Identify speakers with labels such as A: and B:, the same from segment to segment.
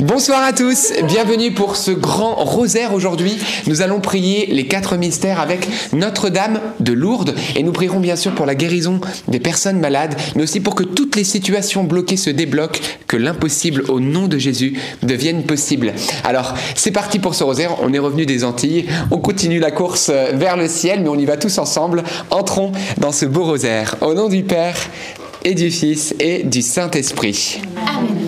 A: Bonsoir à tous, bienvenue pour ce grand rosaire aujourd'hui. Nous allons prier les quatre mystères avec Notre-Dame de Lourdes et nous prierons bien sûr pour la guérison des personnes malades, mais aussi pour que toutes les situations bloquées se débloquent, que l'impossible au nom de Jésus devienne possible. Alors c'est parti pour ce rosaire, on est revenu des Antilles, on continue la course vers le ciel, mais on y va tous ensemble. Entrons dans ce beau rosaire. Au nom du Père et du Fils et du Saint-Esprit. Amen.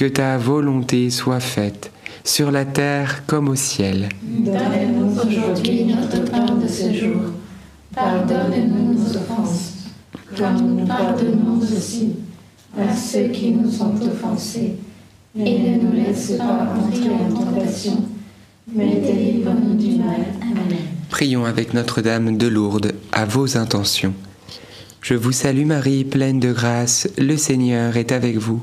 A: que ta volonté soit faite, sur la terre comme au ciel.
B: Donne-nous aujourd'hui notre pain de ce jour. Pardonne-nous nos offenses, comme nous pardonnons aussi à ceux qui nous ont offensés. Et ne nous laisse pas entrer en tentation, mais délivre-nous du mal. Amen.
A: Prions avec Notre-Dame de Lourdes à vos intentions. Je vous salue Marie, pleine de grâce, le Seigneur est avec vous.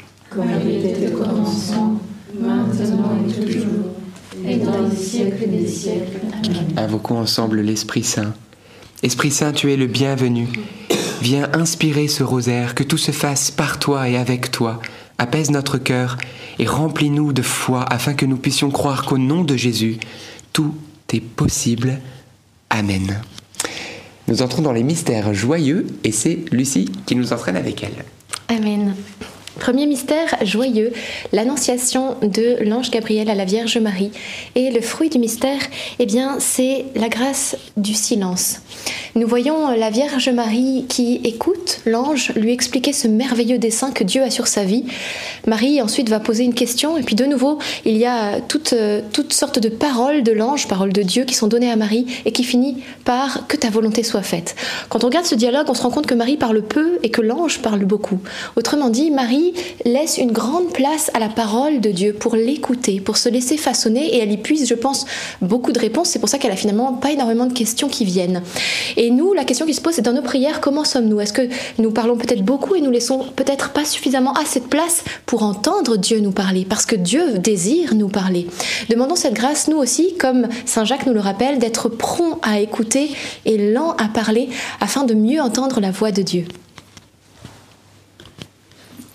B: Comme il était au commencement, maintenant et toujours, et dans les siècles des siècles. Amen.
A: Invoquons ensemble l'Esprit Saint. Esprit Saint, tu es le bienvenu. Viens inspirer ce rosaire, que tout se fasse par toi et avec toi. Apaise notre cœur et remplis-nous de foi afin que nous puissions croire qu'au nom de Jésus, tout est possible. Amen. Nous entrons dans les mystères joyeux et c'est Lucie qui nous entraîne avec elle.
C: Amen. Premier mystère joyeux, l'annonciation de l'ange Gabriel à la Vierge Marie. Et le fruit du mystère, eh bien, c'est la grâce du silence. Nous voyons la Vierge Marie qui écoute l'ange lui expliquer ce merveilleux dessein que Dieu a sur sa vie. Marie ensuite va poser une question et puis de nouveau, il y a toutes, toutes sortes de paroles de l'ange, paroles de Dieu qui sont données à Marie et qui finit par que ta volonté soit faite. Quand on regarde ce dialogue, on se rend compte que Marie parle peu et que l'ange parle beaucoup. Autrement dit, Marie laisse une grande place à la parole de Dieu pour l'écouter, pour se laisser façonner et elle y puise, je pense, beaucoup de réponses. C'est pour ça qu'elle a finalement pas énormément de questions qui viennent. Et nous, la question qui se pose, c'est dans nos prières, comment sommes-nous? Est-ce que nous parlons peut-être beaucoup et nous laissons peut-être pas suffisamment assez de place pour entendre Dieu nous parler Parce que Dieu désire nous parler? Demandons cette grâce, nous aussi, comme Saint Jacques nous le rappelle, d'être prompt à écouter et lent à parler afin de mieux entendre la voix de Dieu.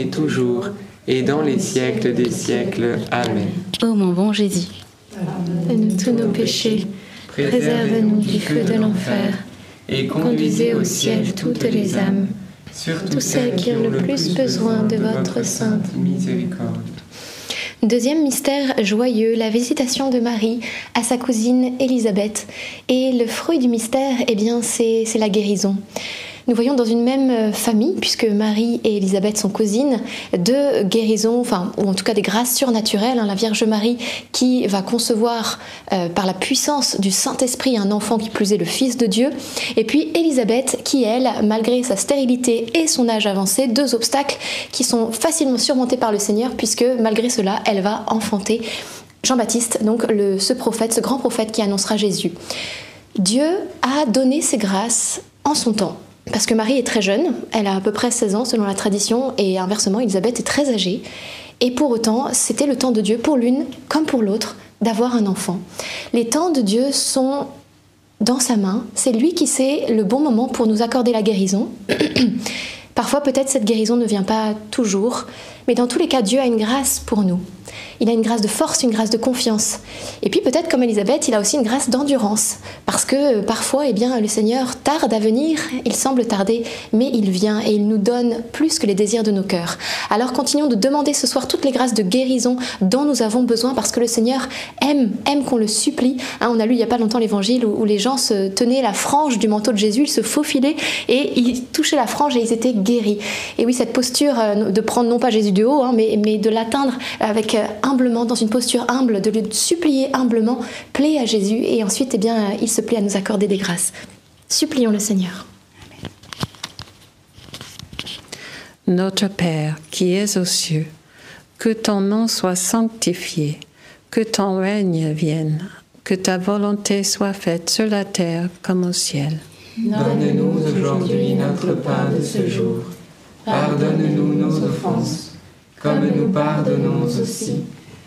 D: Et
E: toujours, et dans les siècles des siècles. Amen.
F: Ô mon bon Jésus,
C: Pardonne-nous tous nos péchés, préserve-nous du feu de l'enfer,
E: et
C: conduisez au ciel toutes les âmes,
E: surtout
C: celles qui ont le plus besoin de votre sainte
E: miséricorde.
C: Deuxième mystère joyeux, la visitation de Marie à sa cousine Élisabeth. Et le fruit du mystère, eh bien, c'est c'est la guérison. Nous voyons dans une même euh, famille, puisque Marie et Élisabeth sont cousines, deux guérisons, enfin, ou en tout cas des grâces surnaturelles. hein. la Vierge Marie qui va concevoir euh, par la puissance du Saint-Esprit un enfant qui plus est le Fils de Dieu. Et puis Élisabeth qui, elle, malgré sa stérilité et son âge avancé, deux obstacles qui sont facilement surmontés par le Seigneur, puisque malgré cela, elle va enfanter Jean-Baptiste, donc ce prophète, ce grand prophète qui annoncera Jésus. Dieu a donné ses grâces en son temps. Parce que Marie est très jeune, elle a à peu près 16 ans selon la tradition, et inversement, Elisabeth est très âgée. Et pour autant, c'était le temps de Dieu pour l'une comme pour l'autre d'avoir un enfant. Les temps de Dieu sont dans sa main. C'est lui qui sait le bon moment pour nous accorder la guérison. Parfois, peut-être cette guérison ne vient pas toujours, mais dans tous les cas, Dieu a une grâce pour nous. Il a une grâce de force, une grâce de confiance. Et puis peut-être comme Elisabeth, il a aussi une grâce d'endurance. Parce que euh, parfois, eh bien, le Seigneur tarde à venir, il semble tarder, mais il vient et il nous donne plus que les désirs de nos cœurs. Alors continuons de demander ce soir toutes les grâces de guérison dont nous avons besoin parce que le Seigneur aime, aime qu'on le supplie. Hein, on a lu il n'y a pas longtemps l'évangile où, les gens se tenaient la frange du manteau de Jésus, ils se faufilaient et ils touchaient la frange et ils étaient guéris. Et oui, cette posture euh, de prendre non pas Jésus de haut, hein, mais, mais de l'atteindre avec euh, humblement, dans une posture humble, de le supplier humblement, plaît à Jésus et ensuite, eh bien, il se plaît à nous accorder des grâces. Supplions le Seigneur.
G: Notre Père qui es aux cieux, que ton nom soit sanctifié, que ton règne vienne, que ta volonté soit faite sur la terre comme au ciel.
A: Donne-nous aujourd'hui notre pain de ce jour. Pardonne-nous nos offenses, comme nous pardonnons aussi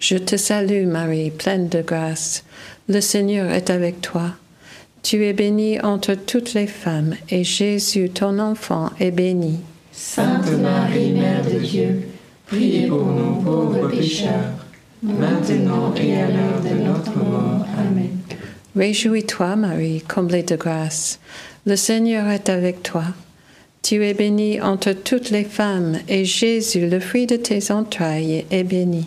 G: Je te salue, Marie, pleine de grâce. Le Seigneur est avec toi. Tu es bénie entre toutes les femmes, et Jésus, ton enfant, est béni.
A: Sainte Marie, Mère de Dieu, priez pour nous pauvres pécheurs, maintenant et à l'heure de notre mort. Amen.
G: Réjouis-toi, Marie, comblée de grâce. Le Seigneur est avec toi. Tu es bénie entre toutes les femmes, et Jésus, le fruit de tes entrailles, est béni.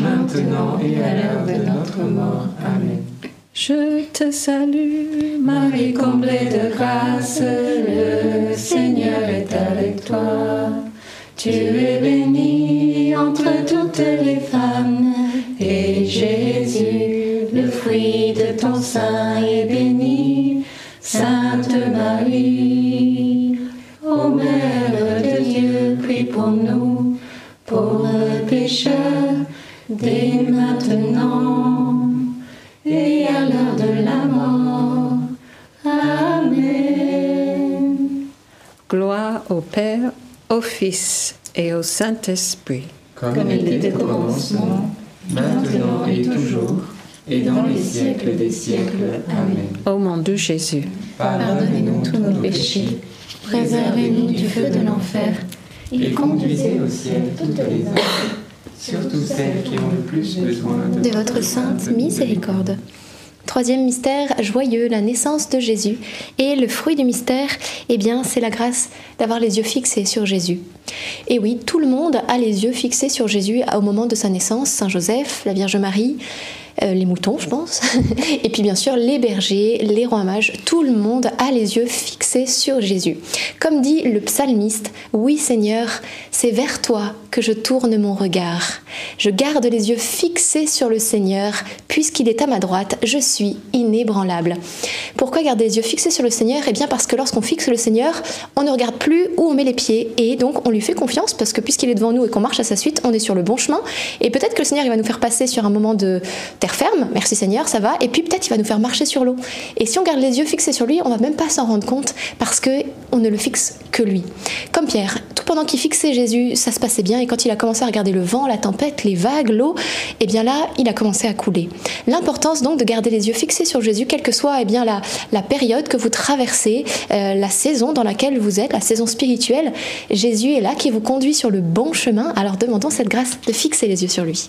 A: maintenant et à l'heure de notre mort. Amen.
G: Je te salue, Marie comblée de grâce, le Seigneur est avec toi. Tu es bénie entre toutes les femmes, et Jésus, le fruit de ton sein, est béni. Sainte Marie, dès maintenant et à l'heure de la mort. Amen. Gloire au Père, au Fils et au Saint-Esprit.
A: Comme il était au commencement, maintenant et toujours, et dans les siècles des siècles. Amen.
G: Au nom de Jésus,
A: Pardonnez-nous tous nos péchés,
B: Préservez-nous du feu de l'enfer
A: Et conduisez au ciel toutes les âmes, surtout celles qui ont le plus besoin
C: de votre sainte miséricorde. Troisième mystère joyeux, la naissance de Jésus. Et le fruit du mystère, eh bien, c'est la grâce d'avoir les yeux fixés sur Jésus. Et oui, tout le monde a les yeux fixés sur Jésus au moment de sa naissance. Saint Joseph, la Vierge Marie, euh, les moutons, je pense. Et puis bien sûr, les bergers, les rois mages, tout le monde a les yeux fixés sur Jésus. Comme dit le psalmiste, oui Seigneur, c'est vers toi que je tourne mon regard. Je garde les yeux fixés sur le Seigneur, puisqu'il est à ma droite, je suis inébranlable. Pourquoi garder les yeux fixés sur le Seigneur? Eh bien parce que lorsqu'on fixe le Seigneur, on ne regarde plus où on met les pieds, et donc on lui fait confiance, parce que puisqu'il est devant nous et qu'on marche à sa suite, on est sur le bon chemin, et peut-être que le Seigneur il va nous faire passer sur un moment de terre ferme, merci Seigneur, ça va, et puis peut-être il va nous faire marcher sur l'eau. Et si on garde les yeux fixés sur lui, on va même pas s'en rendre compte parce que on ne le fixe que lui. Comme Pierre, tout pendant qu'il fixait Jésus, ça se passait bien, et quand il a commencé à regarder le vent, la tempête, les vagues, l'eau, et bien là, il a commencé à couler. L'importance donc de garder les yeux fixés sur Jésus, quelle que soit eh bien la, la période que vous traversez, euh, la saison dans laquelle vous êtes, la saison spirituelle, Jésus est là qui vous conduit sur le bon chemin. Alors demandons cette grâce de fixer les yeux sur lui.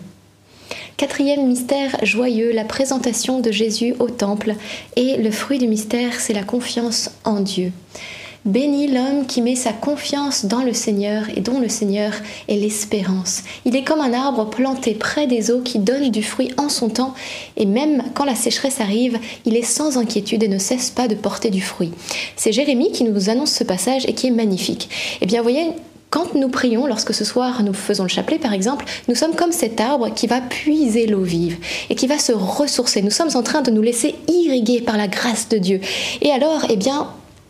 C: Quatrième mystère joyeux, la présentation de Jésus au temple. Et le fruit du mystère, c'est la confiance en Dieu. Béni l'homme qui met sa confiance dans le Seigneur et dont le Seigneur est l'espérance. Il est comme un arbre planté près des eaux qui donne du fruit en son temps et même quand la sécheresse arrive, il est sans inquiétude et ne cesse pas de porter du fruit. C'est Jérémie qui nous annonce ce passage et qui est magnifique. Eh bien, voyez, quand nous prions, lorsque ce soir nous faisons le chapelet par exemple, nous sommes comme cet arbre qui va puiser l'eau vive et qui va se ressourcer. Nous sommes en train de nous laisser irriguer par la grâce de Dieu. Et alors, eh bien,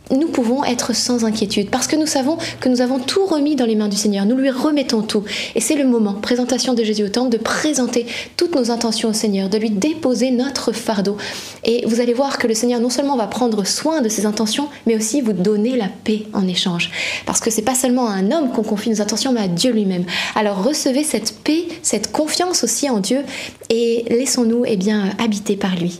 C: nous pouvons être sans inquiétude parce que nous savons que nous avons tout remis dans les mains du Seigneur. Nous lui remettons tout. Et c'est le moment, présentation de Jésus au temple, de présenter toutes nos intentions au Seigneur, de lui déposer notre fardeau. Et vous allez voir que le Seigneur non seulement va prendre soin de ses intentions, mais aussi vous donner la paix en échange. Parce que c'est pas seulement à un homme qu'on confie nos intentions, mais à Dieu lui-même. Alors recevez cette paix, cette confiance aussi en Dieu et laissons-nous eh bien habiter par lui.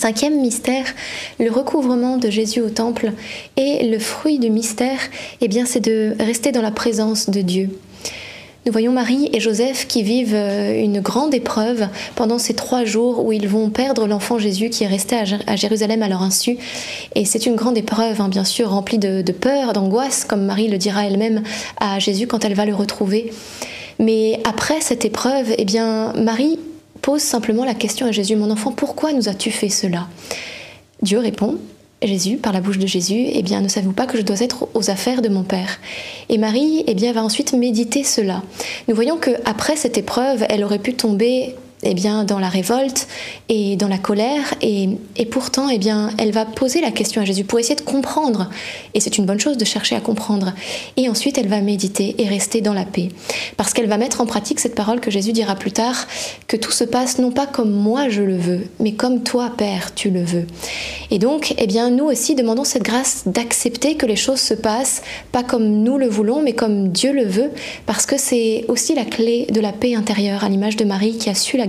C: Cinquième mystère, le recouvrement de Jésus au temple. Et le fruit du mystère, eh bien, c'est de rester dans la présence de Dieu. Nous voyons Marie et Joseph qui vivent euh, une grande épreuve pendant ces trois jours où ils vont perdre l'enfant Jésus qui est resté à Jér- à Jérusalem à leur insu. Et c'est une grande épreuve, hein, bien sûr, remplie de, de peur, d'angoisse, comme Marie le dira elle-même à Jésus quand elle va le retrouver. Mais après cette épreuve, eh bien, Marie simplement la question à Jésus, mon enfant, pourquoi nous as-tu fait cela? Dieu répond, Jésus, par la bouche de Jésus, eh bien, ne savez-vous pas que je dois être aux affaires de mon Père? Et Marie, eh bien, va ensuite méditer cela. Nous voyons que après cette épreuve, elle aurait pu tomber eh bien, dans la révolte et dans la colère, et, pourtant, eh bien, elle va poser la question à Jésus pour essayer de comprendre. Et c'est une bonne chose de chercher à comprendre. Et ensuite, elle va méditer et rester dans la paix. Parce qu'elle va mettre en pratique cette parole que Jésus dira plus tard, que tout se passe non pas comme moi je le veux, mais comme toi, Père, tu le veux. Et donc, eh bien, nous aussi demandons cette grâce d'accepter que les choses se passent, pas comme nous le voulons, mais comme Dieu le veut, parce que c'est aussi la clé de la paix intérieure, à l'image de Marie qui a su la